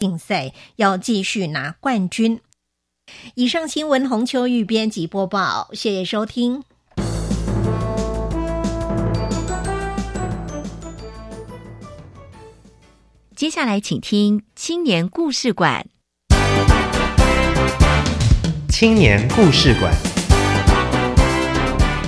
竞赛要继续拿冠军。以上新闻，洪秋玉编辑播报，谢谢收听。接下来，请听青年故事馆。青年故事馆，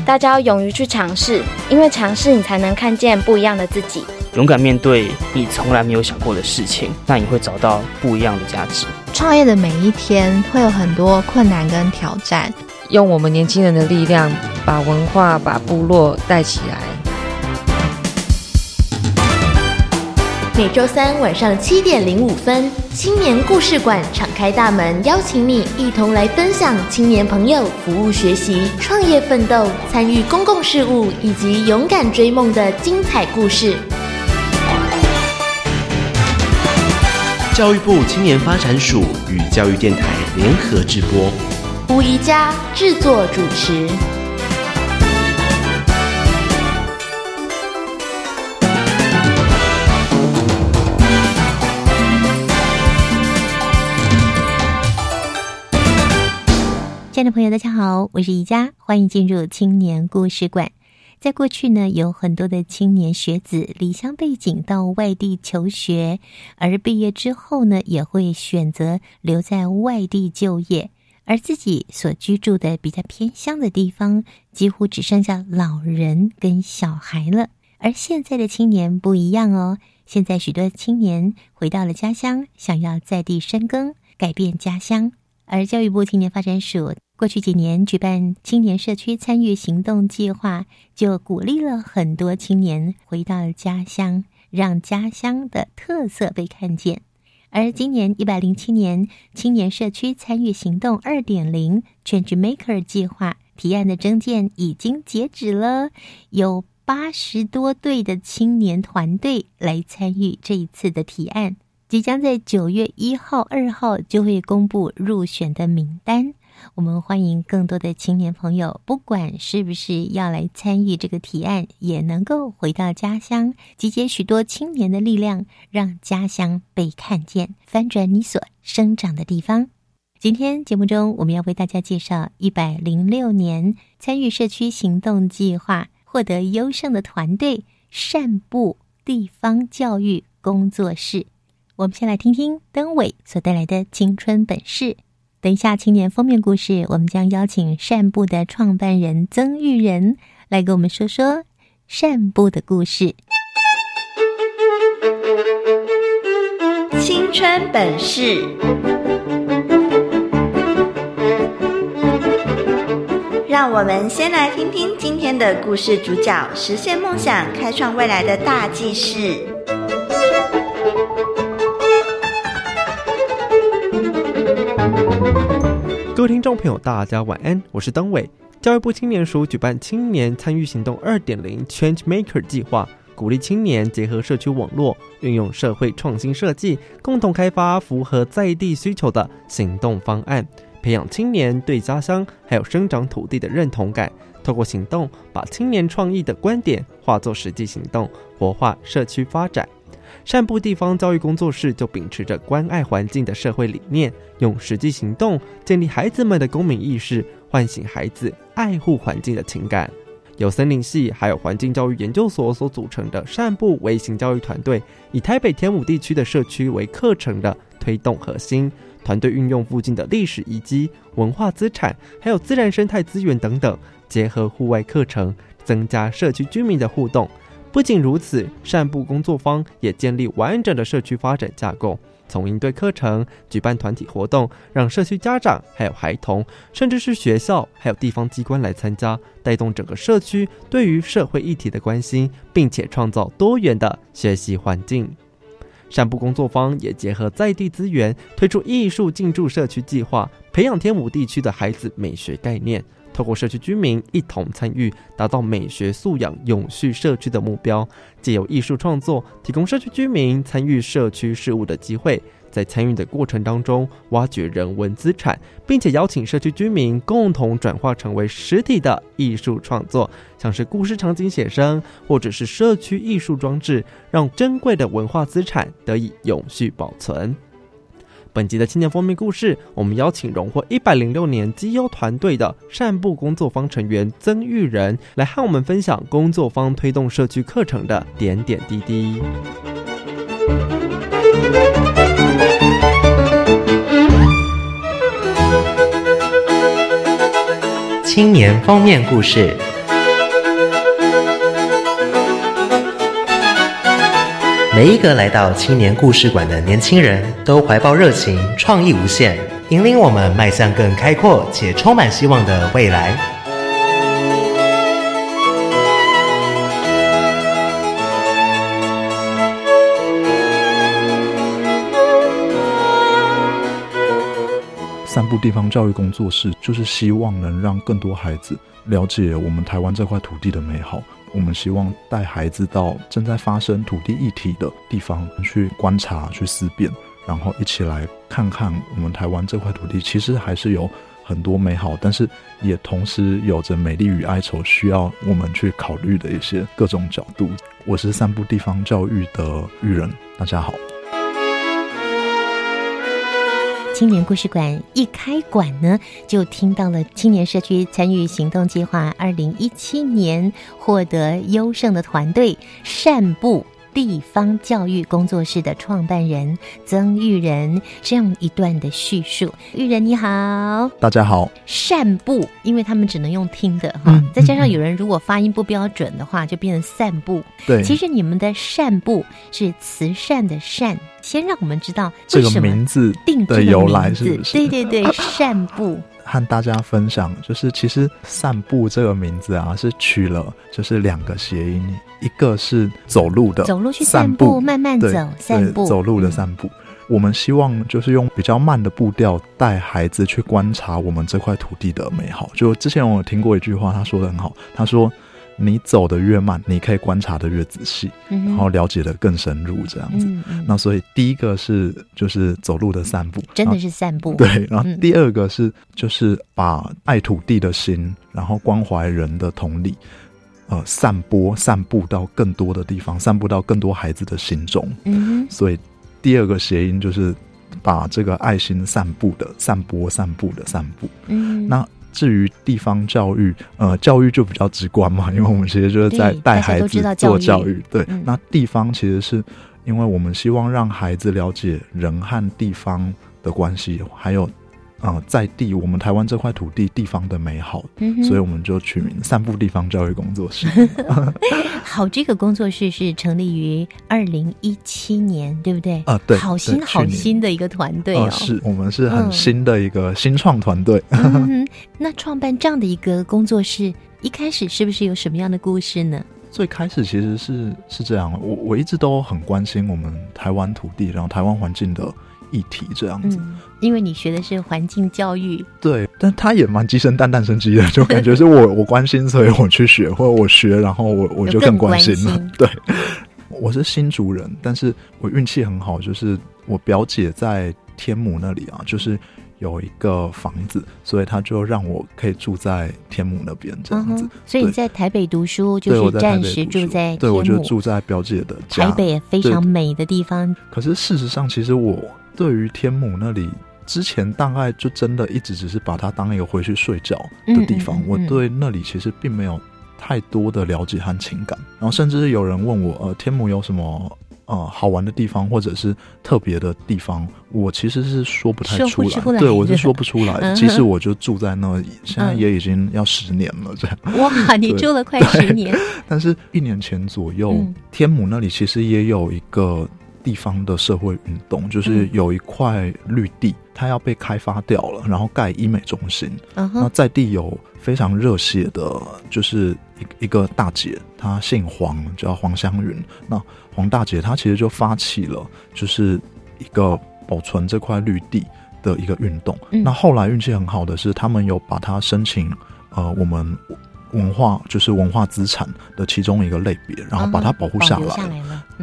大家要勇于去尝试，因为尝试你才能看见不一样的自己。勇敢面对你从来没有想过的事情，那你会找到不一样的价值。创业的每一天会有很多困难跟挑战，用我们年轻人的力量，把文化、把部落带起来。每周三晚上七点零五分，青年故事馆敞开大门，邀请你一同来分享青年朋友服务学习、创业奋斗、参与公共事务以及勇敢追梦的精彩故事。教育部青年发展署与教育电台联合直播，吴宜佳制作主持。亲爱的朋友，大家好，我是宜佳，欢迎进入青年故事馆。在过去呢，有很多的青年学子离乡背景到外地求学，而毕业之后呢，也会选择留在外地就业，而自己所居住的比较偏乡的地方，几乎只剩下老人跟小孩了。而现在的青年不一样哦，现在许多青年回到了家乡，想要在地深耕，改变家乡。而教育部青年发展署过去几年举办青年社区参与行动计划，就鼓励了很多青年回到家乡，让家乡的特色被看见。而今年一百零七年青年社区参与行动二点零 Change Maker 计划提案的征件已经截止了，有八十多队的青年团队来参与这一次的提案。即将在九月一号、二号就会公布入选的名单。我们欢迎更多的青年朋友，不管是不是要来参与这个提案，也能够回到家乡，集结许多青年的力量，让家乡被看见，翻转你所生长的地方。今天节目中，我们要为大家介绍一百零六年参与社区行动计划获得优胜的团队——善步地方教育工作室。我们先来听听登伟所带来的青春本事。等一下，青年封面故事，我们将邀请善部的创办人曾玉仁来给我们说说善部的故事。青春本事，让我们先来听听今天的故事主角实现梦想、开创未来的大记事。各位听众朋友，大家晚安，我是登伟。教育部青年署举办青年参与行动二点零 Change Maker 计划，鼓励青年结合社区网络，运用社会创新设计，共同开发符合在地需求的行动方案，培养青年对家乡还有生长土地的认同感。透过行动，把青年创意的观点化作实际行动，活化社区发展。善部地方教育工作室就秉持着关爱环境的社会理念，用实际行动建立孩子们的公民意识，唤醒孩子爱护环境的情感。由森林系还有环境教育研究所所组成的善部微型教育团队，以台北天母地区的社区为课程的推动核心。团队运用附近的历史遗迹、文化资产，还有自然生态资源等等，结合户外课程，增加社区居民的互动。不仅如此，善部工作坊也建立完整的社区发展架构，从应对课程、举办团体活动，让社区家长、还有孩童，甚至是学校还有地方机关来参加，带动整个社区对于社会议题的关心，并且创造多元的学习环境。善部工作坊也结合在地资源，推出艺术进驻社区计划，培养天母地区的孩子美学概念。透过社区居民一同参与，达到美学素养永续社区的目标。借由艺术创作，提供社区居民参与社区事务的机会。在参与的过程当中，挖掘人文资产，并且邀请社区居民共同转化成为实体的艺术创作，像是故事场景写生，或者是社区艺术装置，让珍贵的文化资产得以永续保存。本集的青年封面故事，我们邀请荣获一百零六年绩优团队的善部工作坊成员曾玉仁，来和我们分享工作坊推动社区课程的点点滴滴。青年封面故事。每一个来到青年故事馆的年轻人都怀抱热情，创意无限，引领我们迈向更开阔且充满希望的未来。散步地方教育工作室就是希望能让更多孩子了解我们台湾这块土地的美好。我们希望带孩子到正在发生土地议题的地方去观察、去思辨，然后一起来看看我们台湾这块土地其实还是有很多美好，但是也同时有着美丽与哀愁，需要我们去考虑的一些各种角度。我是散步地方教育的育人，大家好。青年故事馆一开馆呢，就听到了青年社区参与行动计划二零一七年获得优胜的团队善步地方教育工作室的创办人曾玉仁这样一段的叙述。玉仁你好，大家好。散步，因为他们只能用听的哈，再加上有人如果发音不标准的话，就变成散步。对，其实你们的散步是慈善的善。先让我们知道这个名字定的由来是不是？对对对，散步。和大家分享，就是其实“散步”这个名字啊，是取了就是两个谐音，一个是走路的，走路去散步，慢慢走，散步，走路的散步。我们希望就是用比较慢的步调带孩子去观察我们这块土地的美好。就之前我有听过一句话，他说的很好，他说。你走的越慢，你可以观察的越仔细，然后了解的更深入，这样子。那所以第一个是就是走路的散步，真的是散步。对，然后第二个是就是把爱土地的心，然后关怀人的同理，呃，散播散布到更多的地方，散布到更多孩子的心中。嗯，所以第二个谐音就是把这个爱心散布的散播散布的散布。嗯，那。至于地方教育，呃，教育就比较直观嘛，因为我们其实就是在带孩子做教育。对，那地方其实是因为我们希望让孩子了解人和地方的关系，还有。啊，在地我们台湾这块土地地方的美好，所以我们就取名散步地方教育工作室。好，这个工作室是成立于二零一七年，对不对？啊，对，好新好新的一个团队哦，是我们是很新的一个新创团队。那创办这样的一个工作室，一开始是不是有什么样的故事呢？最开始其实是是这样，我我一直都很关心我们台湾土地，然后台湾环境的。议题这样子，因为你学的是环境教育，对，但他也蛮鸡生蛋，蛋生鸡的，就感觉是我 我关心，所以我去学，或者我学，然后我我就更关心了。对，我是新竹人，但是我运气很好，就是我表姐在天母那里啊，就是有一个房子，所以他就让我可以住在天母那边这样子。所以你在台北读书，就是暂时住在，对我就住在表姐的家。台北也非常美的地方，可是事实上，其实我。对于天母那里，之前大概就真的一直只是把它当一个回去睡觉的地方。我对那里其实并没有太多的了解和情感。然后甚至是有人问我，呃，天母有什么呃好玩的地方，或者是特别的地方，我其实是说不太出来。对，我是说不出来。其实我就住在那里，现在也已经要十年了。这样哇，你住了快十年。但是一年前左右，天母那里其实也有一个。地方的社会运动就是有一块绿地，它要被开发掉了，然后盖医美中心。那在地有非常热血的，就是一一个大姐，她姓黄，叫黄香云。那黄大姐她其实就发起了，就是一个保存这块绿地的一个运动。那后来运气很好的是，他们有把它申请，呃，我们。文化就是文化资产的其中一个类别，然后把它保护下来。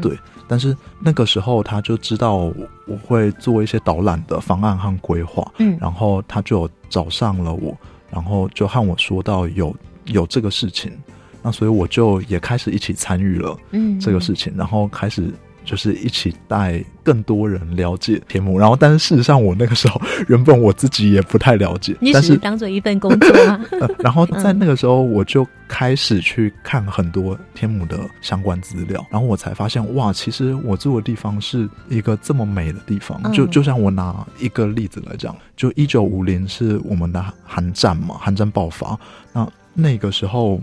对，但是那个时候他就知道我会做一些导览的方案和规划，嗯，然后他就找上了我，然后就和我说到有有这个事情，那所以我就也开始一起参与了，嗯，这个事情，然后开始就是一起带更多人了解天母，然后但是事实上我那个时候原本我自己也不太了解，你只是当做一份工作吗？然后在那个时候我就开始去看很多天母的相关资料，然后我才发现哇，其实我住的地方是一个这么美的地方。就就像我拿一个例子来讲，就一九五零是我们的韩战嘛，韩战爆发，那那个时候。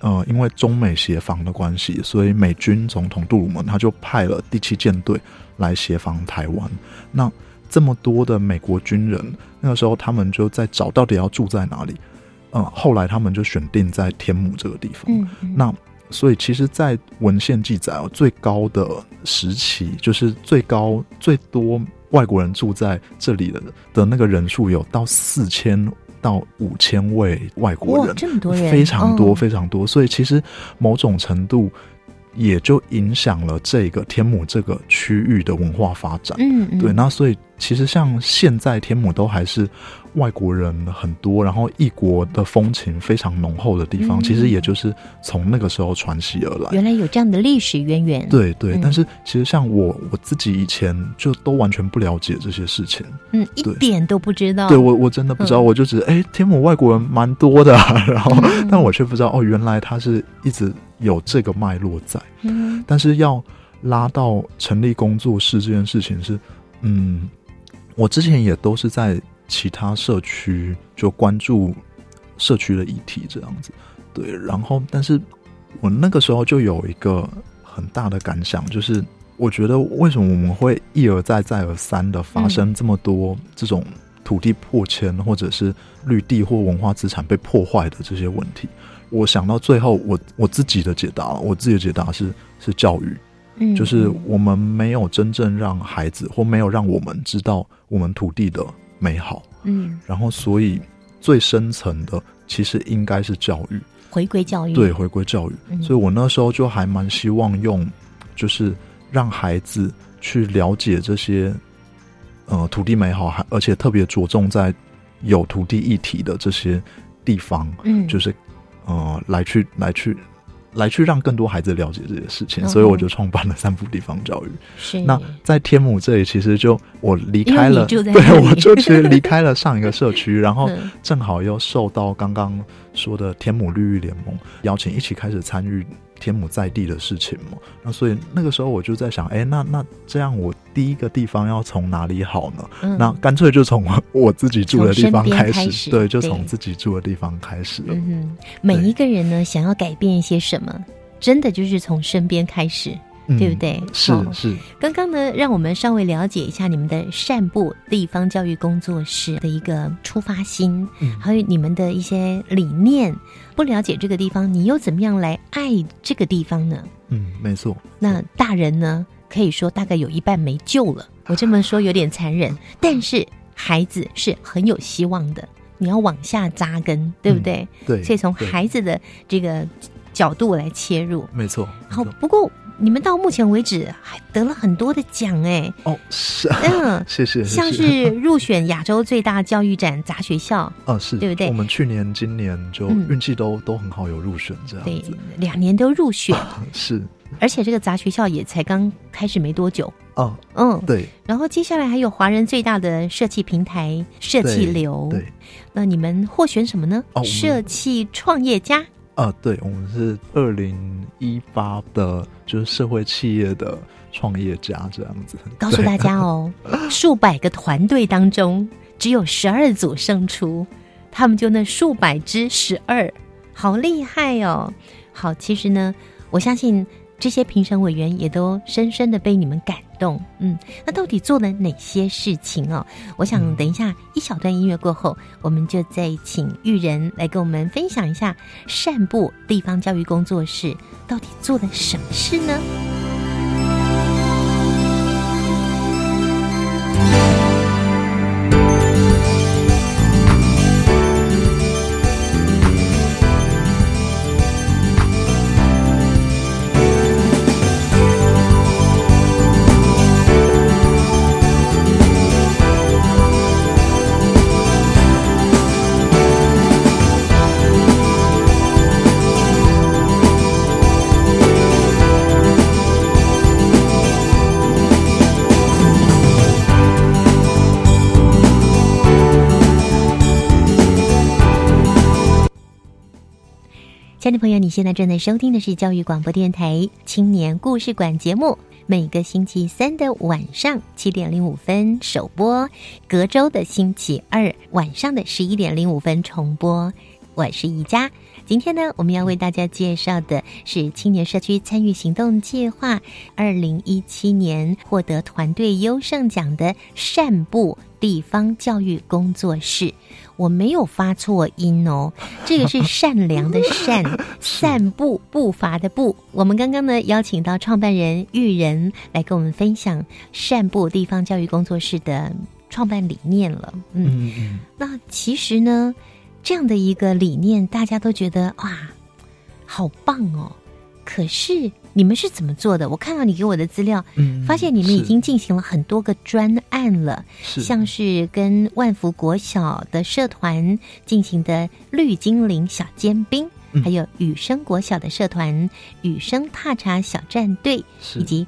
呃，因为中美协防的关系，所以美军总统杜鲁门他就派了第七舰队来协防台湾。那这么多的美国军人，那个时候他们就在找到底要住在哪里。嗯，后来他们就选定在天母这个地方。嗯，那所以其实，在文献记载哦，最高的时期就是最高最多外国人住在这里的的那个人数有到四千。到五千位外国人，这么多人，非常多非常多，所以其实某种程度也就影响了这个天母这个区域的文化发展。嗯，对，那所以其实像现在天母都还是。外国人很多，然后异国的风情非常浓厚的地方，其实也就是从那个时候传袭而来。原来有这样的历史渊源。对对，但是其实像我我自己以前就都完全不了解这些事情，嗯，一点都不知道。对我我真的不知道，我就觉得哎，天母外国人蛮多的，然后但我却不知道哦，原来他是一直有这个脉络在。嗯，但是要拉到成立工作室这件事情是，嗯，我之前也都是在。其他社区就关注社区的议题这样子，对，然后但是我那个时候就有一个很大的感想，就是我觉得为什么我们会一而再再而三的发生这么多这种土地破迁或者是绿地或文化资产被破坏的这些问题？我想到最后，我我自己的解答，我自己的解答是是教育，嗯，就是我们没有真正让孩子或没有让我们知道我们土地的。美好，嗯，然后所以最深层的其实应该是教育，回归教育，对，回归教育。所以我那时候就还蛮希望用，就是让孩子去了解这些，呃，土地美好，还而且特别着重在有土地议题的这些地方，嗯，就是呃，来去来去。来去让更多孩子了解这些事情，所以我就创办了三步地方教育。是那在天母这里，其实就我离开了，对，我就其实离开了上一个社区，然后 正好又受到刚刚说的天母绿域联盟邀请，一起开始参与。天母在地的事情嘛，那所以那个时候我就在想，哎，那那这样我第一个地方要从哪里好呢？那干脆就从我自己住的地方开始，对，就从自己住的地方开始了。嗯，每一个人呢，想要改变一些什么，真的就是从身边开始。对不对？是是。刚刚呢，让我们稍微了解一下你们的善部地方教育工作室的一个出发心，还有你们的一些理念。不了解这个地方，你又怎么样来爱这个地方呢？嗯，没错。那大人呢，可以说大概有一半没救了。我这么说有点残忍，但是孩子是很有希望的。你要往下扎根，对不对？对。所以从孩子的这个角度来切入，没错。好，不过。你们到目前为止还得了很多的奖哎！哦，是，嗯，谢谢。像是入选亚洲最大教育展杂学校，啊，是对不对？我们去年、今年就运气都都很好，有入选这样子。两年都入选，是。而且这个杂学校也才刚开始没多久。哦，嗯，对。然后接下来还有华人最大的设计平台设计流，对。那你们获选什么呢？设计创业家。啊，对，我们是二零一八的，就是社会企业的创业家这样子。告诉大家哦，数百个团队当中只有十二组胜出，他们就那数百之十二，好厉害哦！好，其实呢，我相信。这些评审委员也都深深的被你们感动，嗯，那到底做了哪些事情哦？我想等一下一小段音乐过后，我们就再请玉人来跟我们分享一下善部地方教育工作室到底做了什么事呢？的朋友，你现在正在收听的是教育广播电台青年故事馆节目，每个星期三的晚上七点零五分首播，隔周的星期二晚上的十一点零五分重播。我是宜家，今天呢，我们要为大家介绍的是青年社区参与行动计划二零一七年获得团队优胜奖的善步地方教育工作室。我没有发错音哦，这个是善良的善，散步步伐的步。我们刚刚呢邀请到创办人玉人来跟我们分享善步地方教育工作室的创办理念了。嗯，那其实呢，这样的一个理念，大家都觉得哇，好棒哦。可是。你们是怎么做的？我看到你给我的资料，嗯，发现你们已经进行了很多个专案了，像是跟万福国小的社团进行的绿精灵小尖兵，还有雨生国小的社团雨生踏茶小战队，以及。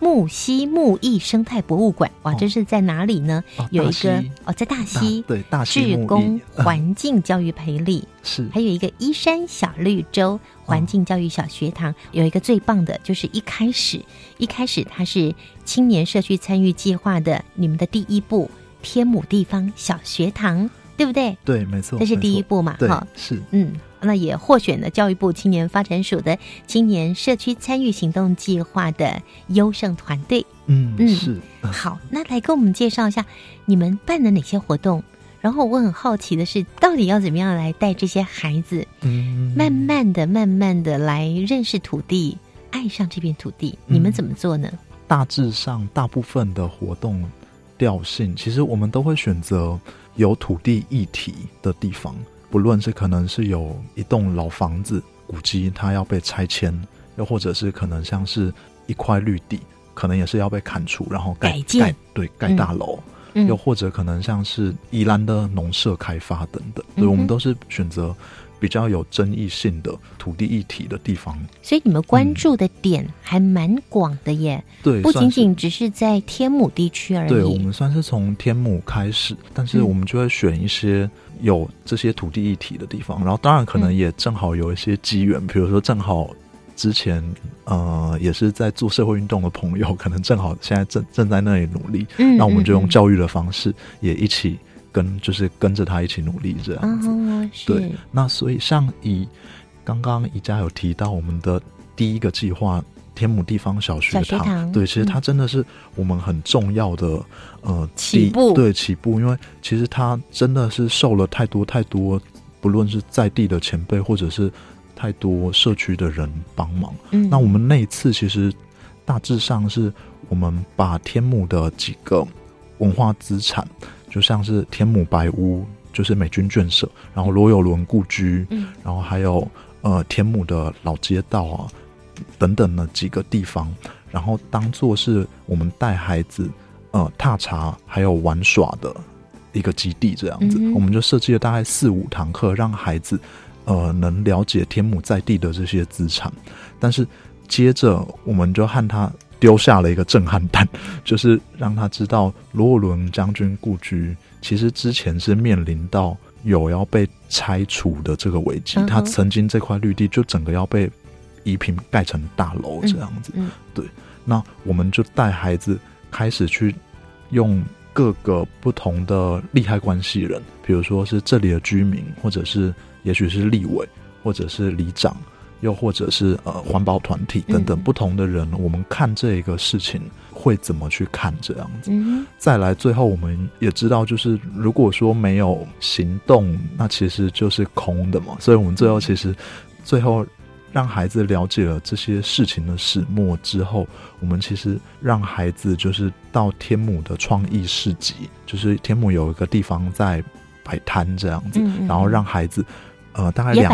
木溪木艺生态博物馆，哇，这是在哪里呢？有一个哦，在大溪，对，大溪志工环境教育培力是，还有一个依山小绿洲环境教育小学堂，有一个最棒的，就是一开始一开始它是青年社区参与计划的，你们的第一步天母地方小学堂，对不对？对，没错，这是第一步嘛？哈，是，嗯。那也获选了教育部青年发展署的青年社区参与行动计划的优胜团队。嗯嗯，是好，那来跟我们介绍一下你们办了哪些活动。然后我很好奇的是，到底要怎么样来带这些孩子，嗯，慢慢的、慢慢的来认识土地，爱上这片土地。你们怎么做呢？大致上，大部分的活动调性，其实我们都会选择有土地议题的地方。不论是可能是有一栋老房子古迹，它要被拆迁，又或者是可能像是一块绿地，可能也是要被砍除，然后改建，对，盖大楼，又或者可能像是宜兰的农舍开发等等，所以我们都是选择。比较有争议性的土地议题的地方，所以你们关注的点还蛮广的耶。对，不仅仅只是在天母地区而已。对，我们算是从天母开始，但是我们就会选一些有这些土地议题的地方。然后，当然可能也正好有一些机缘，比如说正好之前呃也是在做社会运动的朋友，可能正好现在正正在那里努力，那我们就用教育的方式也一起。跟就是跟着他一起努力这样子，对。那所以像以刚刚宜家有提到我们的第一个计划天母地方小学堂，对，其实它真的是我们很重要的呃起步，对起步，因为其实它真的是受了太多太多，不论是在地的前辈或者是太多社区的人帮忙。嗯，那我们那一次其实大致上是我们把天母的几个文化资产。就像是天母白屋，就是美军眷舍，然后罗有伦故居，嗯，然后还有呃天母的老街道啊等等的几个地方，然后当做是我们带孩子呃踏查还有玩耍的一个基地，这样子，我们就设计了大概四五堂课，让孩子呃能了解天母在地的这些资产，但是接着我们就和他。丢下了一个震撼弹，就是让他知道罗伦将军故居其实之前是面临到有要被拆除的这个危机。他曾经这块绿地就整个要被移平盖成大楼这样子。对，那我们就带孩子开始去用各个不同的利害关系人，比如说是这里的居民，或者是也许是立委，或者是里长。又或者是呃环保团体等等不同的人，我们看这个事情会怎么去看这样子？再来，最后我们也知道，就是如果说没有行动，那其实就是空的嘛。所以，我们最后其实最后让孩子了解了这些事情的始末之后，我们其实让孩子就是到天母的创意市集，就是天母有一个地方在摆摊这样子，然后让孩子。呃，大概两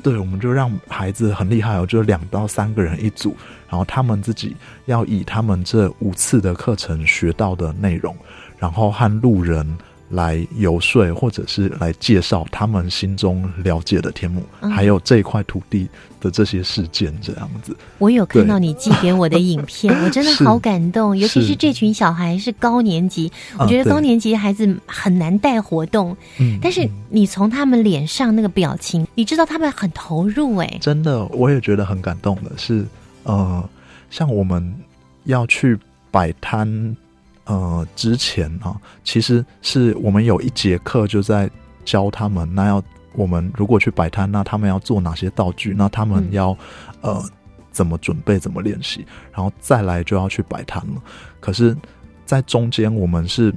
对，我们就让孩子很厉害哦，就两到三个人一组，然后他们自己要以他们这五次的课程学到的内容，然后和路人来游说，或者是来介绍他们心中了解的天母，还有这一块土地的这些事件，这样子。我有看到你寄给我的影片，我真的 好感动，尤其是这群小孩是高年级，我觉得高年级孩子很难带活动，但是你从他们脸上那个表情，你知道他们很投入，哎，真的，我也觉得很感动的是，呃，像我们要去摆摊。呃，之前啊，其实是我们有一节课就在教他们，那要我们如果去摆摊，那他们要做哪些道具？那他们要呃怎么准备？怎么练习？然后再来就要去摆摊了。可是，在中间我们是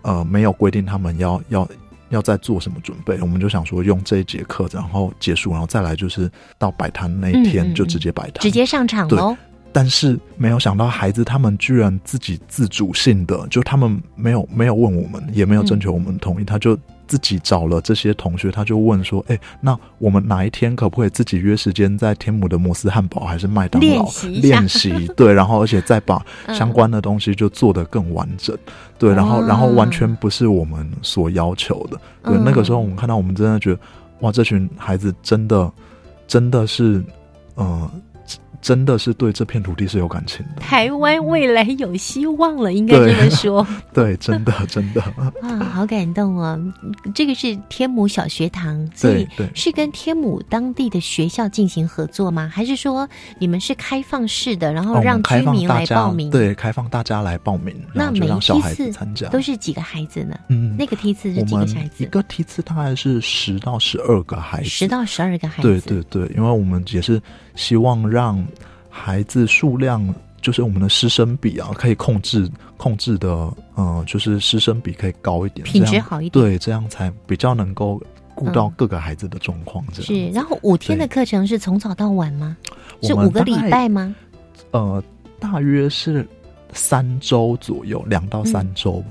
呃没有规定他们要要要再做什么准备，我们就想说用这一节课，然后结束，然后再来就是到摆摊那一天就直接摆摊，直接上场喽。但是没有想到，孩子他们居然自己自主性的，就他们没有没有问我们，也没有征求我们同意，他就自己找了这些同学，他就问说：“哎，那我们哪一天可不可以自己约时间，在天母的摩斯汉堡还是麦当劳练习？对，然后而且再把相关的东西就做得更完整，对，然后然后完全不是我们所要求的。对，那个时候我们看到，我们真的觉得，哇，这群孩子真的真的是，嗯。”真的是对这片土地是有感情的。台湾未来有希望了，应该这么说。对，真的，真的。啊，好感动哦！这个是天母小学堂，所以是跟天母当地的学校进行合作吗？还是说你们是开放式的，然后让居民来报名？对，开放大家来报名。那每一梯次参加都是几个孩子呢？嗯，那个梯次是几个孩子？一个梯次大概是十到十二个孩子，十到十二个孩子。对对对，因为我们也是。希望让孩子数量，就是我们的师生比啊，可以控制控制的，嗯，就是师生比可以高一点，品质好一点，对，这样才比较能够顾到各个孩子的状况。是，然后五天的课程是从早到晚吗？是五个礼拜吗？呃，大约是三周左右，两到三周，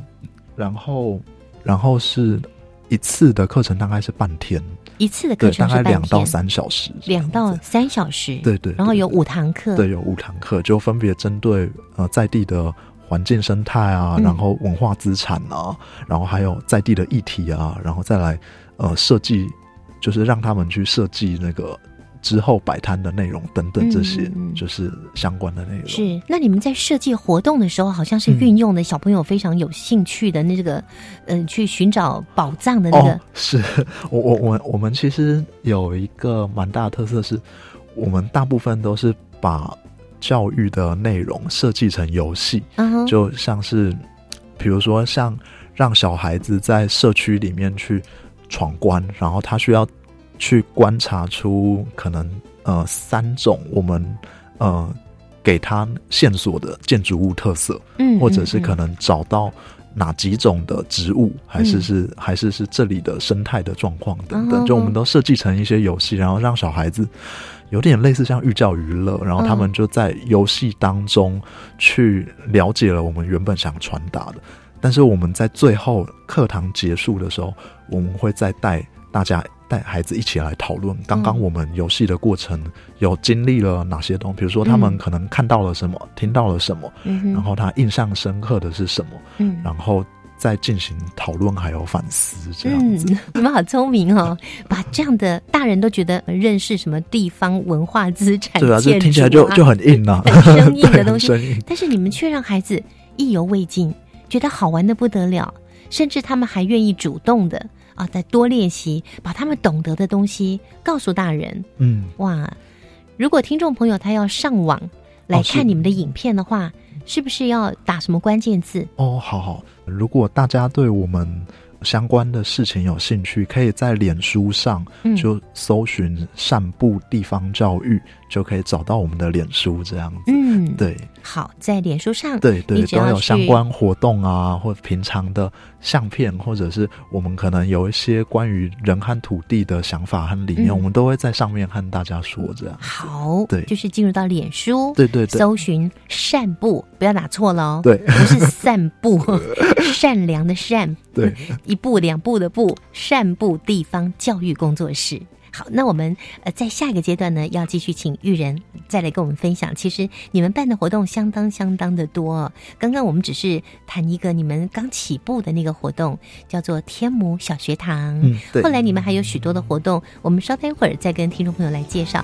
然后，然后是一次的课程大概是半天。一次的课程大概两到三小时，两到三小时，对对，然后有五堂课，对，有五堂课，就分别针对呃在地的环境生态啊，然后文化资产啊，然后还有在地的议题啊，然后再来呃设计，就是让他们去设计那个。之后摆摊的内容等等这些，就是相关的内容。是，那你们在设计活动的时候，好像是运用的小朋友非常有兴趣的那个，嗯，去寻找宝藏的那个。是 我我我我们其实有一个蛮大的特色，是我们大部分都是把教育的内容设计成游戏，就像是比如说像让小孩子在社区里面去闯关，然后他需要。去观察出可能呃三种我们呃给他线索的建筑物特色，嗯，或者是可能找到哪几种的植物，还是是还是是这里的生态的状况等等，就我们都设计成一些游戏，然后让小孩子有点类似像寓教于乐，然后他们就在游戏当中去了解了我们原本想传达的，但是我们在最后课堂结束的时候，我们会再带大家。带孩子一起来讨论，刚刚我们游戏的过程有经历了哪些东西？比如说，他们可能看到了什么，听到了什么，然后他印象深刻的是什么？嗯，然后再进行讨论还有反思，这样子。你们好聪明哦，把这样的大人都觉得认识什么地方文化资产，对啊，这听起来就就很硬啊，很生硬的东西。但是你们却让孩子意犹未尽，觉得好玩的不得了，甚至他们还愿意主动的。啊，再多练习，把他们懂得的东西告诉大人。嗯，哇，如果听众朋友他要上网来看你们的影片的话，是不是要打什么关键字？哦，好好，如果大家对我们相关的事情有兴趣，可以在脸书上就搜寻“散步地方教育”。就可以找到我们的脸书这样子，嗯，对，好，在脸书上，对对，都有相关活动啊，或平常的相片，或者是我们可能有一些关于人和土地的想法和理念，我们都会在上面和大家说这样。好，对，就是进入到脸书，对对对，搜寻散步，不要打错了哦，对，不是散步，善良的善，对，一步两步的步，善步地方教育工作室。好，那我们呃在下一个阶段呢，要继续请玉人再来跟我们分享。其实你们办的活动相当相当的多。刚刚我们只是谈一个你们刚起步的那个活动，叫做天母小学堂。嗯，对。后来你们还有许多的活动，我们稍待一会儿再跟听众朋友来介绍。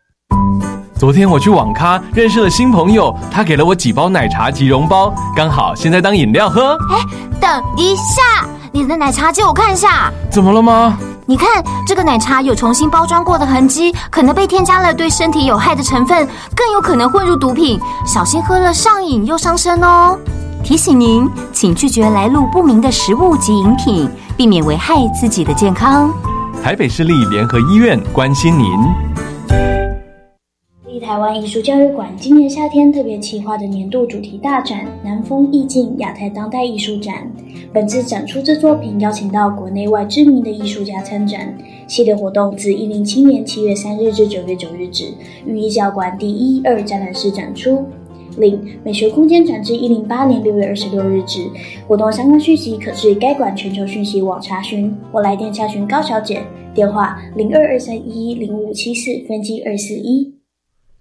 昨天我去网咖认识了新朋友，他给了我几包奶茶及绒包，刚好现在当饮料喝。哎，等一下，你的奶茶借我看一下。怎么了吗？你看这个奶茶有重新包装过的痕迹，可能被添加了对身体有害的成分，更有可能混入毒品，小心喝了上瘾又伤身哦。提醒您，请拒绝来路不明的食物及饮品，避免危害自己的健康。台北市立联合医院关心您。台湾艺术教育馆今年夏天特别企划的年度主题大展“南风意境亚太当代艺术展”，本次展出之作品邀请到国内外知名的艺术家参展。系列活动自一零七年七月三日至九月九日止，于艺教馆第一、二展览室展出。另美学空间展至一零八年六月二十六日止。活动相关讯息可至该馆全球讯息网查询，或来电查询高小姐，电话零二二三一零五七四分机二四一。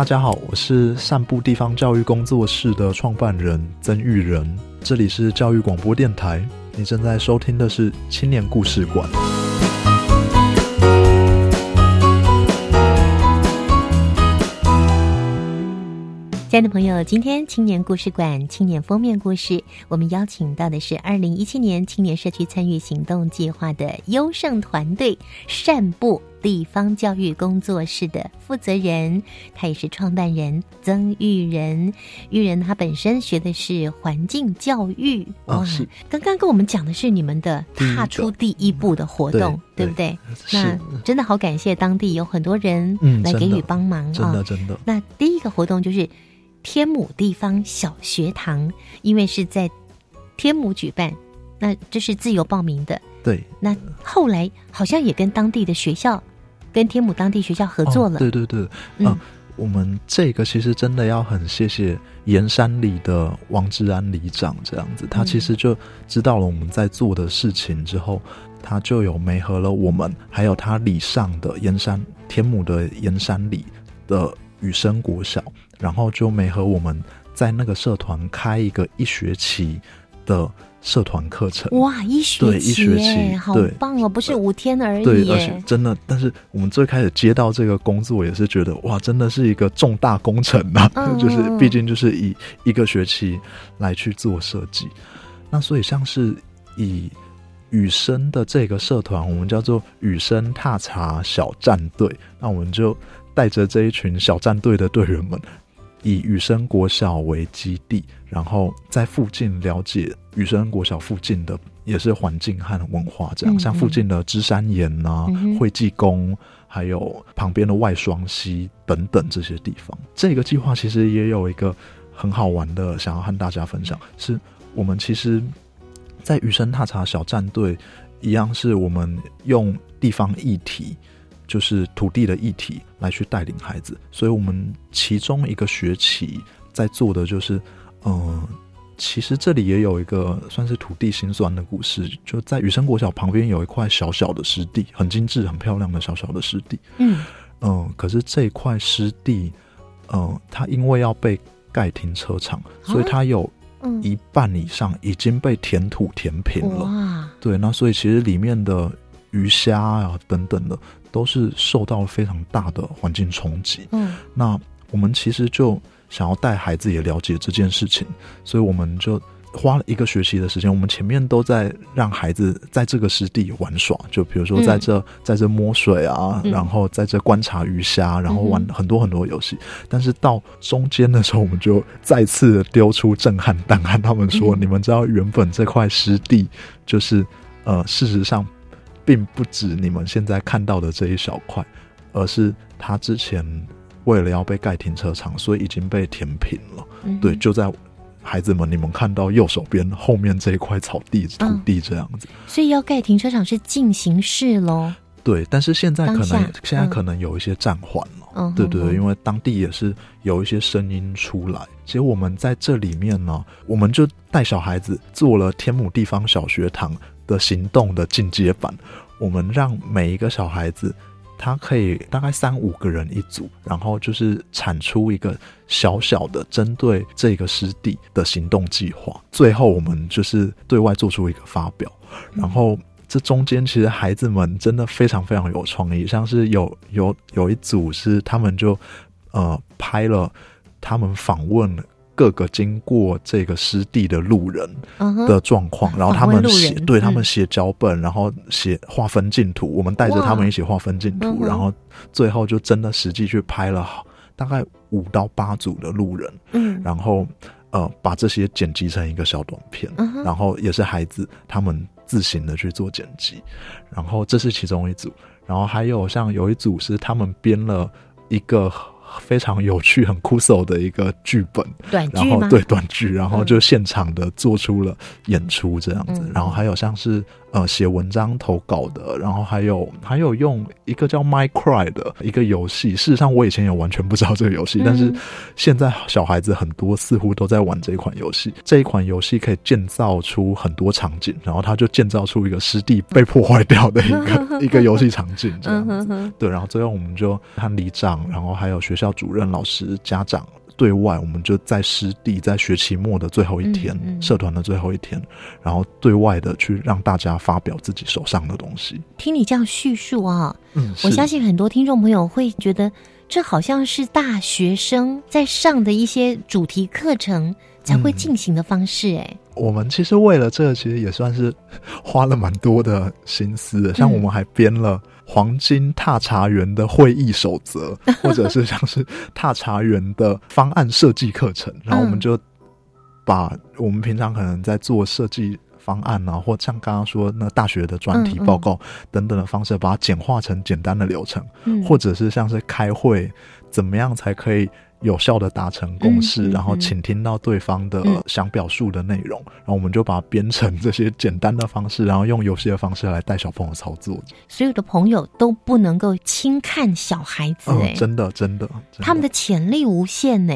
大家好，我是散步地方教育工作室的创办人曾玉仁，这里是教育广播电台，你正在收听的是青年故事馆。亲爱的朋友，今天青年故事馆青年封面故事，我们邀请到的是二零一七年青年社区参与行动计划的优胜团队善步。地方教育工作室的负责人，他也是创办人曾玉仁。玉仁他本身学的是环境教育，哇，刚刚跟我们讲的是你们的踏出第一步的活动，对不对？那真的好感谢当地有很多人来给予帮忙啊，真的真的。那第一个活动就是天母地方小学堂，因为是在天母举办，那这是自由报名的。对，那后来好像也跟当地的学校。跟天母当地学校合作了，对对对，嗯，我们这个其实真的要很谢谢盐山里的王志安里长这样子，他其实就知道了我们在做的事情之后，他就有媒合了我们，还有他里上的盐山天母的盐山里的雨生国小，然后就媒合我们在那个社团开一个一学期的。社团课程哇，一学对，一学期，好棒哦！不是五天而已，对，而且真的，但是我们最开始接到这个工作，也是觉得哇，真的是一个重大工程呐！就是毕竟就是以一个学期来去做设计，那所以像是以雨生的这个社团，我们叫做雨生踏茶小战队，那我们就带着这一群小战队的队员们。以雨生国小为基地，然后在附近了解雨生国小附近的也是环境和文化，这样像附近的芝山岩呐、惠济宫，还有旁边的外双溪等等这些地方。这个计划其实也有一个很好玩的，想要和大家分享，是我们其实，在雨生踏茶小战队一样，是我们用地方议题。就是土地的议题来去带领孩子。所以我们其中一个学期在做的就是，嗯。其实这里也有一个算是土地心酸的故事，就在雨生国小旁边有一块小小的湿地，很精致、很漂亮的小小的湿地。嗯嗯，可是这块湿地，嗯，它因为要被盖停车场，所以它有一半以上已经被填土填平了。对，那所以其实里面的鱼虾啊等等的，都是受到非常大的环境冲击。嗯，那我们其实就。想要带孩子也了解这件事情，所以我们就花了一个学期的时间。我们前面都在让孩子在这个湿地玩耍，就比如说在这在这摸水啊，然后在这观察鱼虾，然后玩很多很多游戏。但是到中间的时候，我们就再次丢出震撼弹，和他们说：“你们知道，原本这块湿地就是呃，事实上并不止你们现在看到的这一小块，而是他之前。”为了要被盖停车场，所以已经被填平了。对，就在孩子们，你们看到右手边后面这一块草地土地这样子。所以要盖停车场是进行式喽。对，但是现在可能现在可能有一些暂缓了。对对，因为当地也是有一些声音出来。其实我们在这里面呢，我们就带小孩子做了天母地方小学堂的行动的进阶版。我们让每一个小孩子。他可以大概三五个人一组，然后就是产出一个小小的针对这个湿地的行动计划。最后我们就是对外做出一个发表，然后这中间其实孩子们真的非常非常有创意，像是有有有一组是他们就呃拍了他们访问。各个经过这个湿地的路人的状况，然后他们写，对他们写脚本，然后写划分镜图，我们带着他们一起划分镜图，然后最后就真的实际去拍了大概五到八组的路人，嗯，然后呃把这些剪辑成一个小短片，然后也是孩子他们自行的去做剪辑，然后这是其中一组，然后还有像有一组是他们编了一个。非常有趣、很酷手的一个剧本，短剧然后对短剧，然后就现场的做出了演出这样子。然后还有像是呃写文章投稿的，然后还有还有用一个叫 My Cry 的一个游戏。事实上，我以前也完全不知道这个游戏，但是现在小孩子很多似乎都在玩这一款游戏。这一款游戏可以建造出很多场景，然后他就建造出一个湿地被破坏掉的一个 一个游戏场景这样子。对，然后最后我们就和里长，然后还有学。校主任、老师、家长对外，我们就在师弟在学期末的最后一天，社团的最后一天，然后对外的去让大家发表自己手上的东西。听你这样叙述啊，嗯，我相信很多听众朋友会觉得这好像是大学生在上的一些主题课程才会进行的方式。哎，我们其实为了这个，其实也算是 花了蛮多的心思的。像我们还编了。黄金踏茶园的会议守则，或者是像是踏茶园的方案设计课程，然后我们就把我们平常可能在做设计方案啊，或像刚刚说那大学的专题报告等等的方式，把它简化成简单的流程，或者是像是开会，怎么样才可以。有效的达成共识，然后倾听到对方的想表述的内容，然后我们就把它编成这些简单的方式，然后用游戏的方式来带小朋友操作。所有的朋友都不能够轻看小孩子，哎，真的真的，他们的潜力无限呢。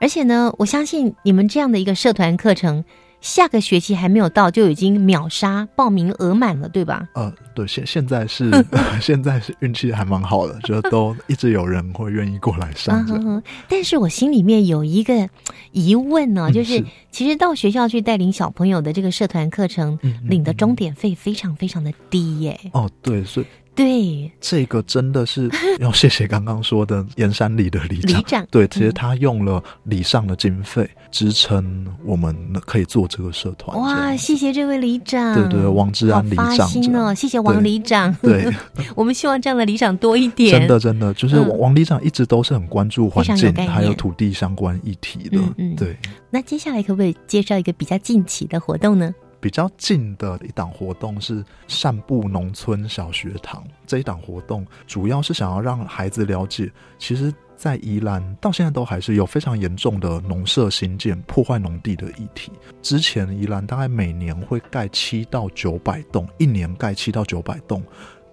而且呢，我相信你们这样的一个社团课程。下个学期还没有到，就已经秒杀报名额满了，对吧？呃，对，现现在是 现在是运气还蛮好的，就都一直有人会愿意过来上。但是我心里面有一个疑问呢，就是其实到学校去带领小朋友的这个社团课程，领的终点费非常非常的低耶。哦，对，所以。对，这个真的是 要谢谢刚刚说的燕山里的里长。对，其实他用了里上的经费支撑我们可以做这个社团。哇，谢谢这位里长。对对，王志安里长。心哦，谢谢王里长。对，我们希望这样的里长多一点。真的真的，就是王里长一直都是很关注环境还有土地相关议题的。嗯，对。那接下来可不可以介绍一个比较近期的活动呢？比较近的一档活动是散步农村小学堂。这一档活动主要是想要让孩子了解，其实，在宜兰到现在都还是有非常严重的农舍新建破坏农地的议题。之前宜兰大概每年会盖七到九百栋，一年盖七到九百栋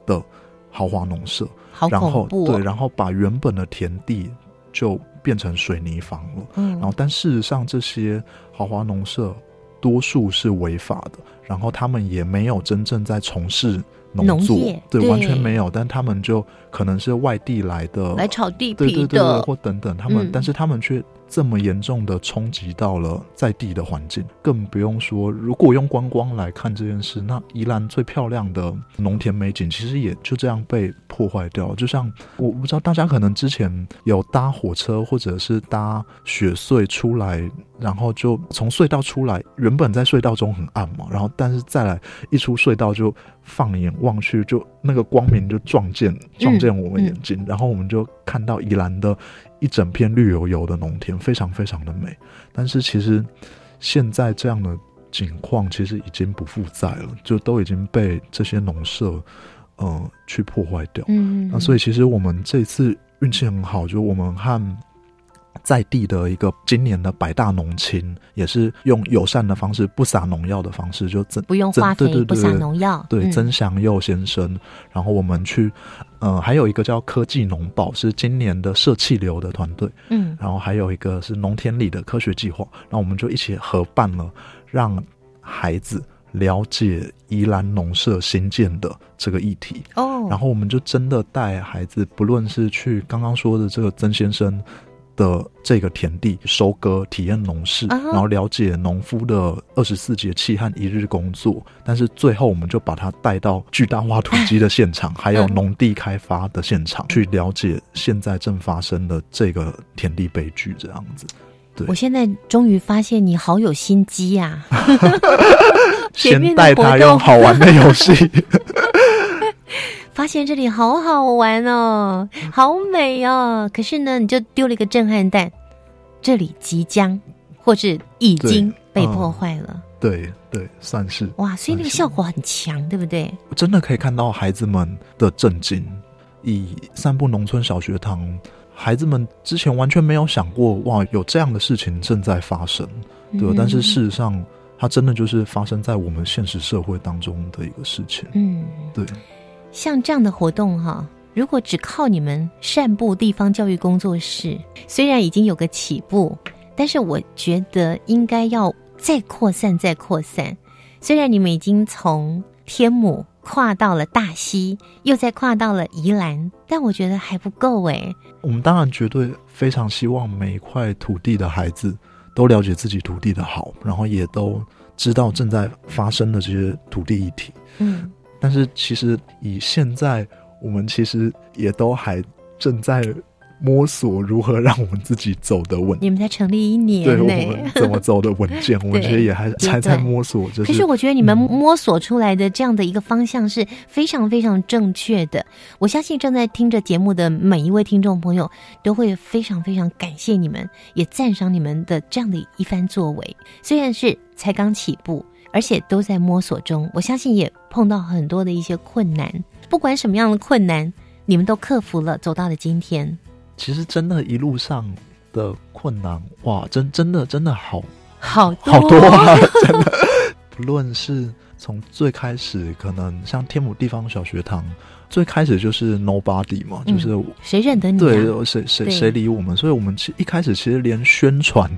的。豪华农舍，好然后对，然后把原本的田地就变成水泥房了。嗯然后但事实上这些豪华农舍多数是违法的，然后他们也没有真正在从事农作，业对，对完全没有。但他们就可能是外地来的，来炒地皮对对对或等等，他们，嗯但是他们却这么严重的冲击到了在地的环境，更不用说如果用观光来看这件事，那宜兰最漂亮的农田美景，其实也就这样被破坏掉。就像我不知道大家可能之前有搭火车或者是搭雪隧出来，然后就从隧道出来，原本在隧道中很暗嘛，然后但是再来一出隧道就放眼望去，就那个光明就撞见撞见我们眼睛，然后我们就看到宜兰的一整片绿油油的农田，非常非常的美。但是其实现在这样的景况其实已经不复在了，就都已经被这些农舍呃去破坏掉。嗯那所以其实我们这次运气很好，就我们和在地的一个今年的百大农青，也是用友善的方式，不撒农药的方式，就增不用化肥增对对对不撒农药对，嗯曾祥佑先生，然后我们去，呃，还有一个叫科技农保，是今年的社气流的团队，嗯然后还有一个是农田里的科学计划，那我们就一起合办了，让孩子了解宜兰农舍新建的这个议题。哦然后我们就真的带孩子，不论是去刚刚说的这个曾先生。的这个田地收割，体验农事，然后了解农夫的二十四节气和一日工作。但是最后，我们就把他带到巨大挖土机的现场，还有农地开发的现场，去了解现在正发生的这个田地悲剧。这样子，对我，现在终于发现你好有心机呀、前先带他用好玩的游戏。发现这里好好玩哦，好美哦。可是呢，你就丢了一个震撼弹，这里即将或是已经被破坏了。对对，算是哇，所以那个效果很强，对不对？真的可以看到孩子们的震惊。以散步农村小学堂，孩子们之前完全没有想过，哇，有这样的事情正在发生，对吧、嗯但是事实上，它真的就是发生在我们现实社会当中的一个事情。嗯，对，像这样的活动哈，如果只靠你们散布地方教育工作室，虽然已经有个起步，但是我觉得应该要再扩散、再扩散。虽然你们已经从天母跨到了大溪，又再跨到了宜兰，但我觉得还不够哎。我们当然绝对非常希望每一块土地的孩子都了解自己土地的好，然后也都知道正在发生的这些土地议题。嗯，但是其实以现在我们其实也都还正在摸索如何让我们自己走得稳。你们才成立一年对我，们怎么走的稳健，我们其实也还对还在摸索。就是，可是我觉得你们摸索出来的这样的一个方向是非常非常正确的。我相信正在听着节目的每一位听众朋友都会非常非常感谢你们，也赞赏你们的这样的一番作为。虽然是才刚起步，而且都在摸索中，我相信也碰到很多的一些困难。不管什么样的困难，你们都克服了，走到了今天。其实真的，一路上的困难，哇，真真的真的好好多好多啊！真的，不论是从最开始，可能像天母地方小学堂，最开始就是 nobody 嘛，嗯就是谁认得你啊？对，谁谁谁理我们？所以我们其一开始其实连宣传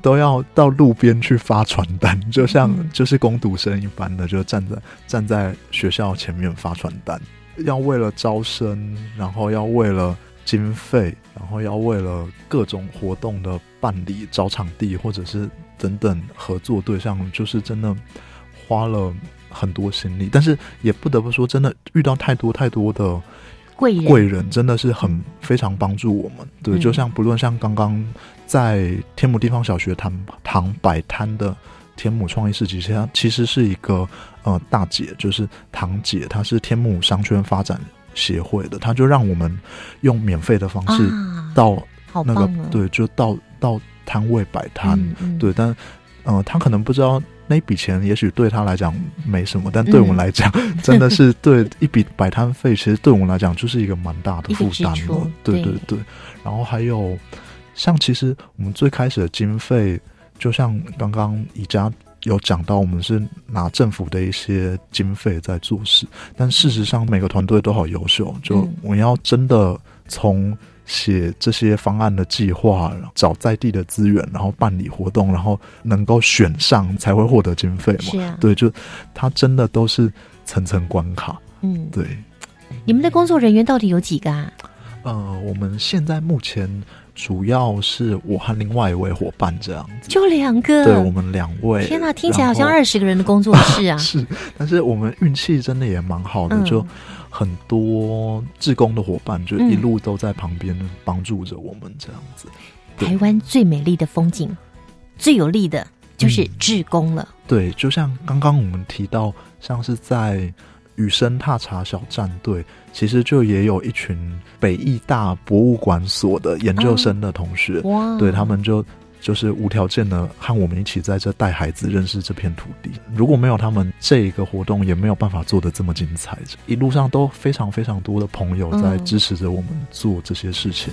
都要到路边去发传单，就像嗯。就是工读生一般的，就站在站在学校前面发传单，要为了招生，然后要为了经费，然后要为了各种活动的办理、找场地，或者是等等合作对象，就是真的花了很多心力。但是也不得不说，真的遇到太多太多的贵人贵人，真的是很非常帮助我们。对，嗯就像不论像刚刚在天母地方小学堂堂摆摊的。天母创意市集，其实它其实是一个呃大姐，就是堂姐，她是天母商圈发展协会的，她就让我们用免费的方式啊到那个、对，就到到摊位摆摊，嗯嗯对，但呃，她可能不知道那笔钱，也许对他来讲没什么，但对我们来讲，嗯。真的是对一笔摆摊费，其实对我们来讲就是一个蛮大的负担了。对对对。对，然后还有像其实我们最开始的经费，就像刚刚宜家有讲到我们是拿政府的一些经费在做事，但事实上每个团队都好优秀，就我要真的从写这些方案的计划，找在地的资源，然后办理活动，然后能够选上才会获得经费嘛？啊，对，就他真的都是层层关卡。嗯，对。你们的工作人员到底有几个啊？呃，我们现在目前。主要是我和另外一位伙伴这样子，就两个。对我们两位，天哪，听起来好像二十个人的工作室啊！是，但是我们运气真的也蛮好的，就很多志工的伙伴就一路都在旁边帮助着我们这样子。台湾最美丽的风景，最有利的就是志工了。对，就像刚刚我们提到，像是在。雨声踏查小战队其实就也有一群北艺大博物馆所的研究生的同学，对他们就就是无条件的和我们一起在这带孩子认识这片土地。如果没有他们，这一个活动也没有办法做的这么精彩。一路上都非常非常多的朋友在支持着我们做这些事情。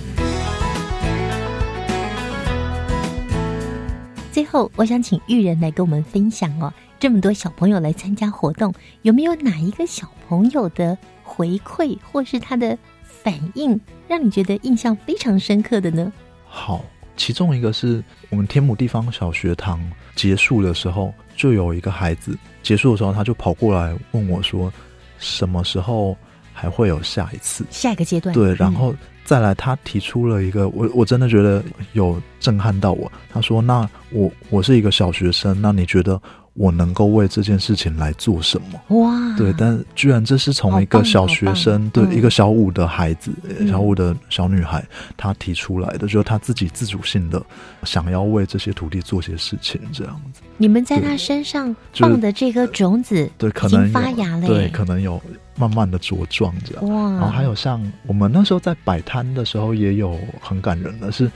最后，我想请玉人来跟我们分享哦。这么多小朋友来参加活动，有没有哪一个小朋友的回馈或是他的反应，让你觉得印象非常深刻的呢？好，其中一个是我们天母地方小学堂结束的时候，就有一个孩子结束的时候，他就跑过来问我说：“什么时候还会有下一次？下一个阶段？”对，然后再来，他提出了一个我我真的觉得有震撼到我。他说：“那我我是一个小学生，那你觉得？”我能够为这件事情来做什么？哇！对，但居然这是从一个小学生，对一个小五的孩子，小五的小女孩，她提出来的，就是她自己自主性的想要为这些土地做些事情，这样子。你们在她身上放的这颗种子，对，可能发芽了，对，可能有慢慢的茁壮这样。哇！然后还有像我们那时候在摆摊的时候，也有很感人的是。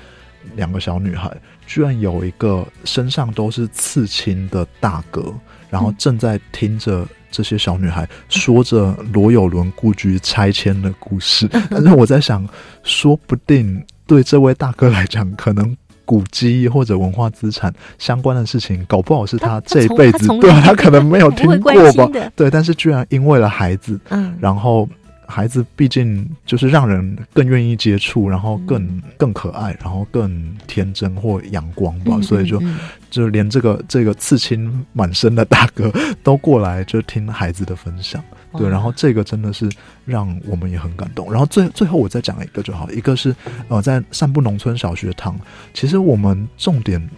两个小女孩居然有一个身上都是刺青的大哥，然后正在听着这些小女孩说着罗有伦故居拆迁的故事。但是我在想，说不定对这位大哥来讲，可能古迹或者文化资产相关的事情，搞不好是他这一辈子对他可能没有听过吧？对，但是居然因为了孩子，嗯，然后。孩子毕竟就是让人更愿意接触，然后更更可爱，然后更天真或阳光吧，所以就就连这个这个刺青满身的大哥都过来就听孩子的分享，对，然后这个真的是让我们也很感动。然后最最后我再讲一个就好，一个是呃在散步农村小学堂，其实我们重点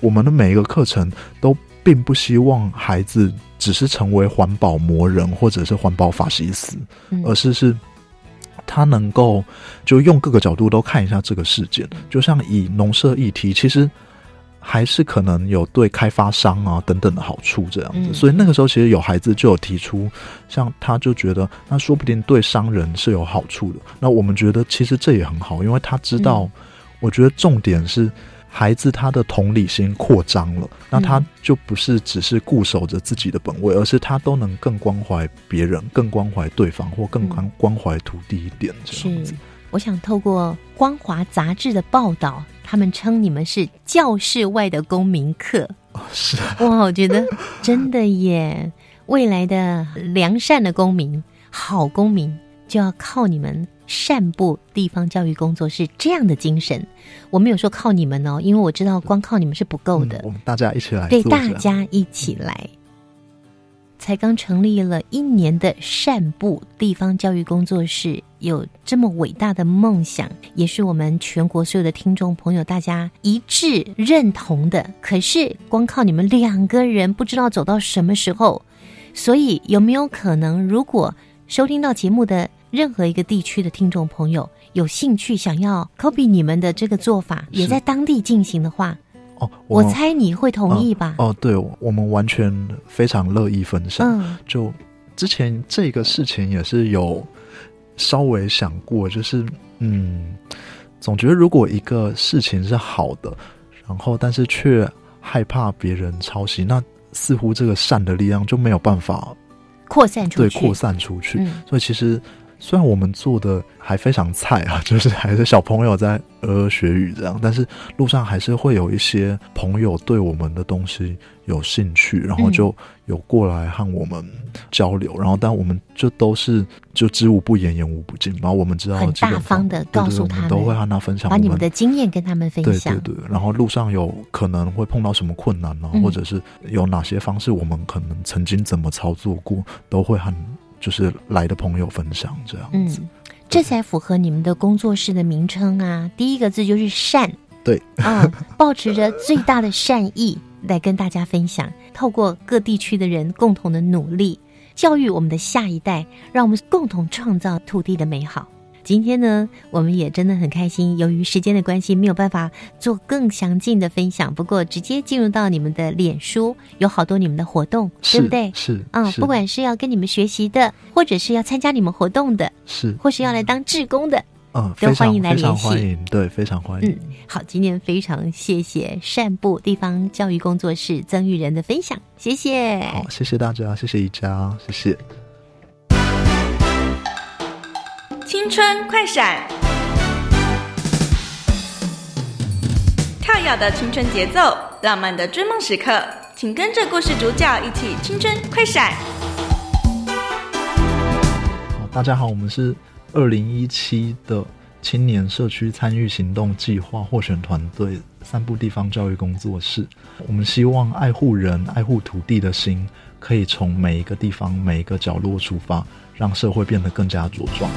我们的每一个课程都。并不希望孩子只是成为环保魔人或者是环保法西斯，而是是他能够就用各个角度都看一下这个事件。就像以农舍议题，其实还是可能有对开发商啊等等的好处这样子。所以那个时候，其实有孩子就有提出，像他就觉得那说不定对商人是有好处的。那我们觉得其实这也很好，因为他知道，我觉得重点是。孩子他的同理心扩张了，那他就不是只是固守着自己的本位，而是他都能更关怀别人，更关怀对方，或更关关怀土地一点。这样子，我想透过《光华》杂志的报道，他们称你们是教室外的公民课。是哇，我觉得真的耶，未来的良善的公民，好公民就要靠你们。散布地方教育工作是这样的精神，我没有说靠你们哦，因为我知道光靠你们是不够的。我们大家一起来，对，大家一起来。才刚成立了一年的善布地方教育工作室，有这么伟大的梦想，也是我们全国所有的听众朋友大家一致认同的。可是光靠你们两个人，不知道走到什么时候。所以有没有可能，如果收听到节目的？任何一个地区的听众朋友有兴趣想要 copy 你们的这个做法，也在当地进行的话，哦，我猜你会同意吧？哦，对，我们完全非常乐意分享。嗯，就之前这个事情也是有稍微想过，就是嗯，总觉得如果一个事情是好的，然后但是却害怕别人抄袭，那似乎这个善的力量就没有办法扩散出去，对，扩散出去。所以其实。虽然我们做的还非常菜啊，就是还是小朋友在呃学语这样，但是路上还是会有一些朋友对我们的东西有兴趣，然后就有过来和我们交流，然后但我们就都是就知无不言，言无不尽，然后我们知道很大方的告诉他们，都会和他分享，把你们的经验跟他们分享，对对对，然后路上有可能会碰到什么困难呢，或者是有哪些方式，我们可能曾经怎么操作过，都会和。就是来的朋友分享这样子，这才符合你们的工作室的名称啊！第一个字就是善，对啊，保持着最大的善意来跟大家分享，透过各地区的人共同的努力，教育我们的下一代，让我们共同创造土地的美好。今天呢，我们也真的很开心。由于时间的关系，没有办法做更详尽的分享。不过，直接进入到你们的脸书，有好多你们的活动，对不对？是啊，不管是要跟你们学习的，或者是要参加你们活动的，是，或是要来当志工的，嗯，都欢迎来联系。欢迎，对，非常欢迎。嗯，好，今天非常谢谢善部地方教育工作室曾玉仁的分享，谢谢。好，谢谢大家，谢谢宜家，谢谢。青春快闪，跳跃的青春节奏，浪漫的追梦时刻，请跟着故事主角一起青春快闪。好，大家好，我们是二零一七的青年社区参与行动计划获选团队三部地方教育工作室。我们希望爱护人、爱护土地的心，可以从每一个地方、每一个角落出发，让社会变得更加茁壮。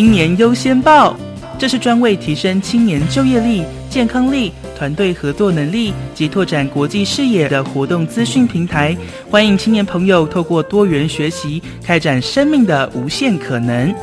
青年优先报，这是专为提升青年就业力、健康力、团队合作能力及拓展国际视野的活动资讯平台。欢迎青年朋友透过多元学习，开展生命的无限可能。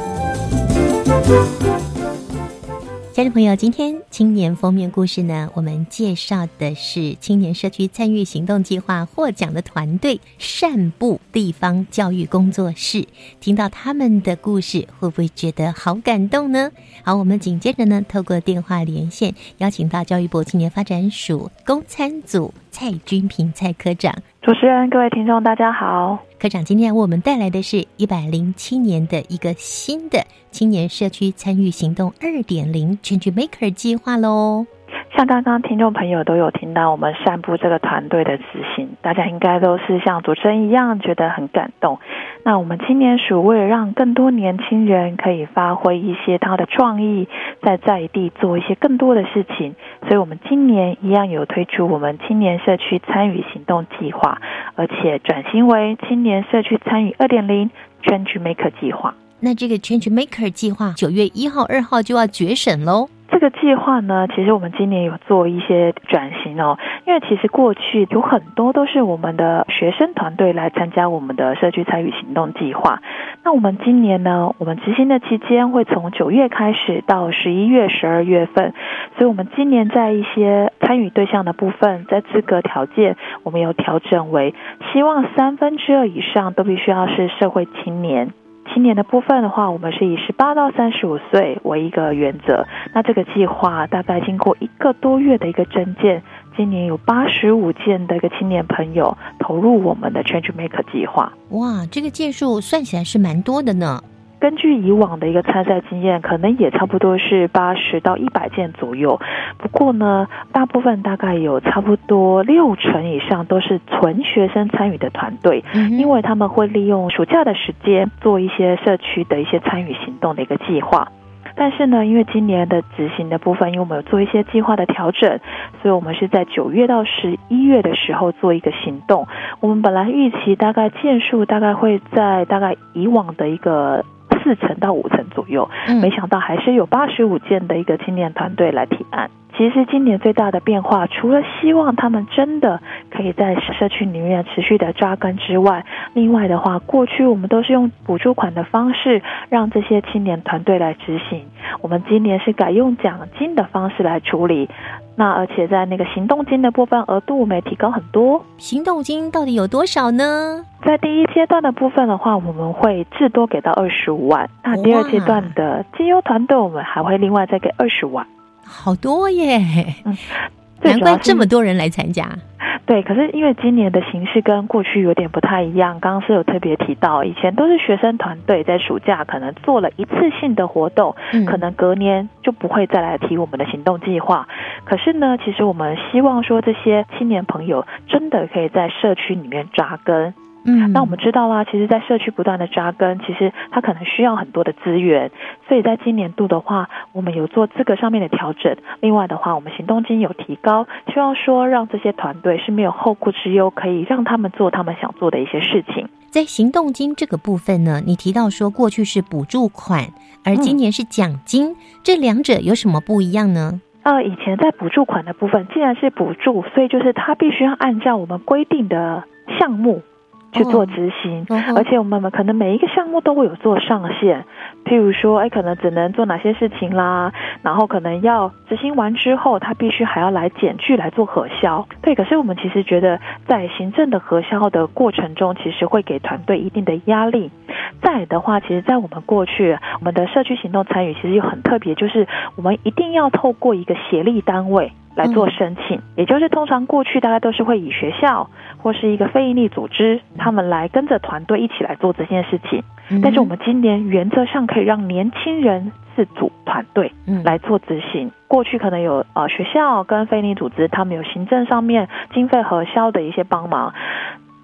家人朋友，今天青年封面故事呢，我们介绍的是青年社区参与行动计划获奖的团队善步地方教育工作室。听到他们的故事，会不会觉得好感动呢？好，我们紧接着呢，透过电话连线，邀请到教育部青年发展署公参组蔡君平蔡科长。主持人，各位听众，大家好。科长，今天为我们带来的是一百零七年的一个新的青年社区参与行动二点零 Change Maker 计划喽。像刚刚听众朋友都有听到我们散布这个团队的执行，大家应该都是像主持人一样觉得很感动。那我们青年署为了让更多年轻人可以发挥一些他的创意，在在地做一些更多的事情，所以我们今年一样有推出我们青年社区参与行动计划，而且转型为青年社区参与二点零 Change Maker 计划。那这个 Change Maker 计划九月一号、二号就要决审喽。这个计划呢，其实我们今年有做一些转型哦，因为其实过去有很多都是我们的学生团队来参加我们的社区参与行动计划。那我们今年呢，我们执行的期间会从九月开始到十一月、十二月份，所以我们今年在一些参与对象的部分，在资格条件，我们有调整为希望三分之二以上都必须要是社会青年。青年的部分的话，我们是以十八到三十五岁为一个原则。那这个计划大概经过一个多月的一个征件，今年有八十五件的一个青年朋友投入我们的 Change Maker 计划。哇，这个件数算起来是蛮多的呢。根据以往的一个参赛经验，可能也差不多是八十到一百件左右。不过呢，大部分大概有差不多六成以上都是纯学生参与的团队，因为他们会利用暑假的时间做一些社区的一些参与行动的一个计划。但是呢，因为今年的执行的部分，因为我们有做一些计划的调整，所以我们是在九月到十一月的时候做一个行动。我们本来预期大概件数大概会在大概以往的一个。四成到五成左右，没想到还是有八十五件的一个青年团队来提案。其实今年最大的变化，除了希望他们真的可以在社区里面持续的扎根之外，另外的话，过去我们都是用补助款的方式让这些青年团队来执行，我们今年是改用奖金的方式来处理。那而且在那个行动金的部分额度没提高很多，行动金到底有多少呢？在第一阶段的部分的话，我们会至多给到二十五万。那第二阶段的绩优团队，我们还会另外再给二十万。好多耶！嗯，难怪这么多人来参加。对，可是因为今年的形式跟过去有点不太一样。刚刚是有特别提到，以前都是学生团队在暑假可能做了一次性的活动，可能隔年就不会再来提我们的行动计划。可是呢，其实我们希望说这些青年朋友真的可以在社区里面扎根。嗯，那我们知道啦，其实，在社区不断的扎根，其实它可能需要很多的资源，所以在今年度的话，我们有做资格上面的调整。另外的话，我们行动金有提高，希望说让这些团队是没有后顾之忧，可以让他们做他们想做的一些事情。在行动金这个部分呢，你提到说过去是补助款，而今年是奖金，这两者有什么不一样呢？呃，以前在补助款的部分，既然是补助，所以就是它必须要按照我们规定的项目。去做执行，而且我们可能每一个项目都会有做上限，譬如说，哎，可能只能做哪些事情啦，然后可能要执行完之后，他必须还要来检具来做核销。对，可是我们其实觉得，在行政的核销的过程中，其实会给团队一定的压力。再的话，其实，在我们过去，我们的社区行动参与其实有很特别，就是我们一定要透过一个协力单位。来做申请，也就是通常过去大概都是会以学校或是一个非营利组织，他们来跟着团队一起来做这件事情。但是我们今年原则上可以让年轻人自主团队来做执行。过去可能有呃学校跟非营利组织，他们有行政上面经费核销的一些帮忙。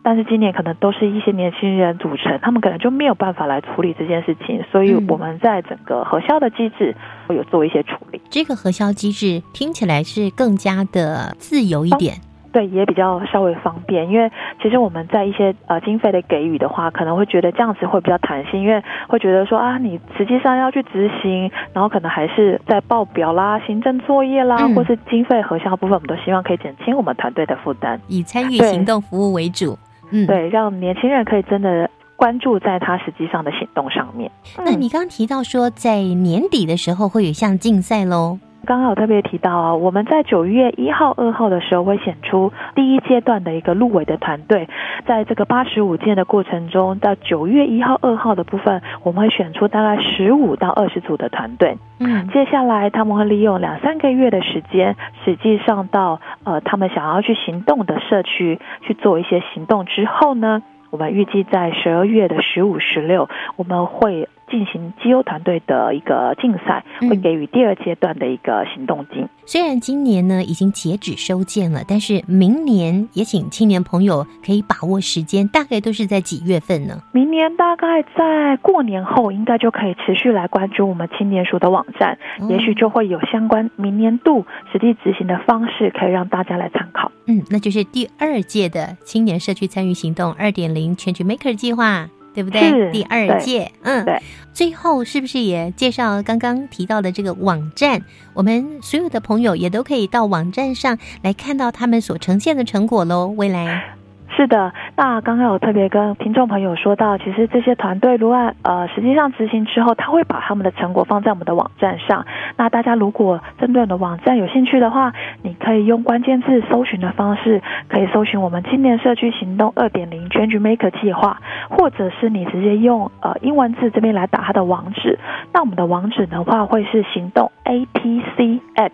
但是今年可能都是一些年轻人组成，他们可能就没有办法来处理这件事情，所以我们在整个核销的机制会有做一些处理。这个核销机制听起来是更加的自由一点，对，也比较稍微方便。因为其实我们在一些呃经费的给予的话，可能会觉得这样子会比较弹性，因为会觉得说啊，你实际上要去执行，然后可能还是在报表啦、行政作业啦，或是经费核销部分，我们都希望可以减轻我们团队的负担，以参与行动服务为主。嗯，对，让年轻人可以真的关注在他实际上的行动上面。那你刚刚提到说，在年底的时候会有一项竞赛喽。刚刚有特别提到啊，我们在九月一号、二号的时候会选出第一阶段的一个入围的团队，在这个八十五件的过程中，到九月一号、二号的部分，我们会选出大概十五到二十组的团队。嗯，接下来他们会利用两三个月的时间，实际上到呃他们想要去行动的社区去做一些行动之后呢，我们预计在十二月的十五、十六，我们会。进行绩优团队的一个竞赛，会给予第二阶段的一个行动金。虽然今年呢已经截止收件了，但是明年也请青年朋友可以把握时间，大概都是在几月份呢？明年大概在过年后，应该就可以持续来关注我们青年署的网站，也许就会有相关明年度实际执行的方式，可以让大家来参考。嗯，那就是第二届的青年社区参与行动二点零 Change Maker 计划。对不对？第二届，嗯，对。最后是不是也介绍刚刚提到的这个网站？我们所有的朋友也都可以到网站上来看到他们所呈现的成果喽。未来。是的，那刚刚有特别跟听众朋友说到，其实这些团队如果呃实际上执行之后，他会把他们的成果放在我们的网站上。那大家如果针对我们的网站有兴趣的话，你可以用关键字搜寻的方式，可以搜寻我们青年社区行动二点零 Change Maker 计划，或者是你直接用呃英文字这边来打它的网址。那我们的网址的话会是行动 A T C at，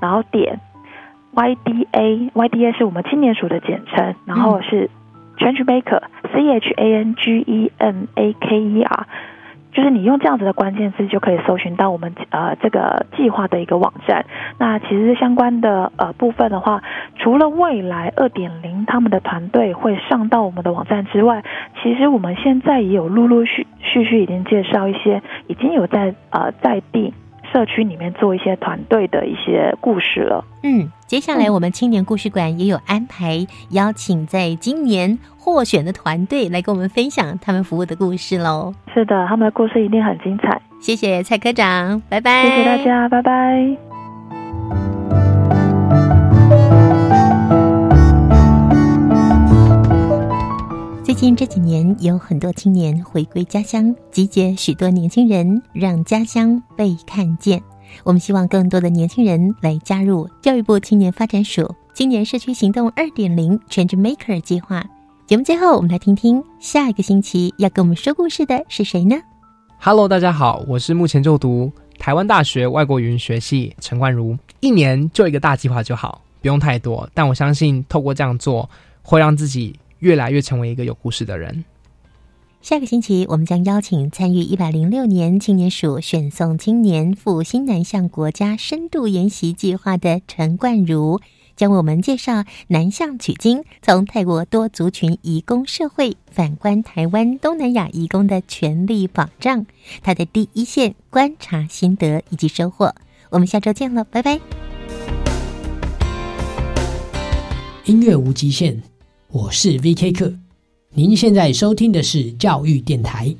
然后点。YDA，YDA 是我们青年署的简称，然后是 Change Maker，C H A N G E M A K E R，就是你用这样子的关键字就可以搜寻到我们呃这个计划的一个网站。那其实相关的呃部分的话，除了未来二点零他们的团队会上到我们的网站之外，其实我们现在也有陆陆续续续已经介绍一些已经有在呃在地。社区里面做一些团队的一些故事了。嗯，接下来我们青年故事馆也有安排邀请在今年获选的团队来跟我们分享他们服务的故事喽。是的，他们的故事一定很精彩。谢谢蔡科长，拜拜。谢谢大家，拜拜。近这几年，有很多青年回归家乡，集结许多年轻人，让家乡被看见。我们希望更多的年轻人来加入教育部青年发展署青年社区行动二点零 Change Maker 计划。节目最后，我们来听听下一个星期要跟我们说故事的是谁呢？Hello，大家好，我是目前就读台湾大学外国语学系陈冠如。一年就一个大计划就好。不用太多，但我相信透过这样做，会让自己越来越成为一个有故事的人。下个星期，我们将邀请参与一百零六年青年署选送青年赴新南向国家深度研习计划的陈冠如，将为我们介绍南向取经，从泰国多族群移工社会反观台湾东南亚移工的权利保障，他的第一线观察心得以及收获。我们下周见了，拜拜。音乐无极限，我是 V.K. 课。您现在收听的是教育电台。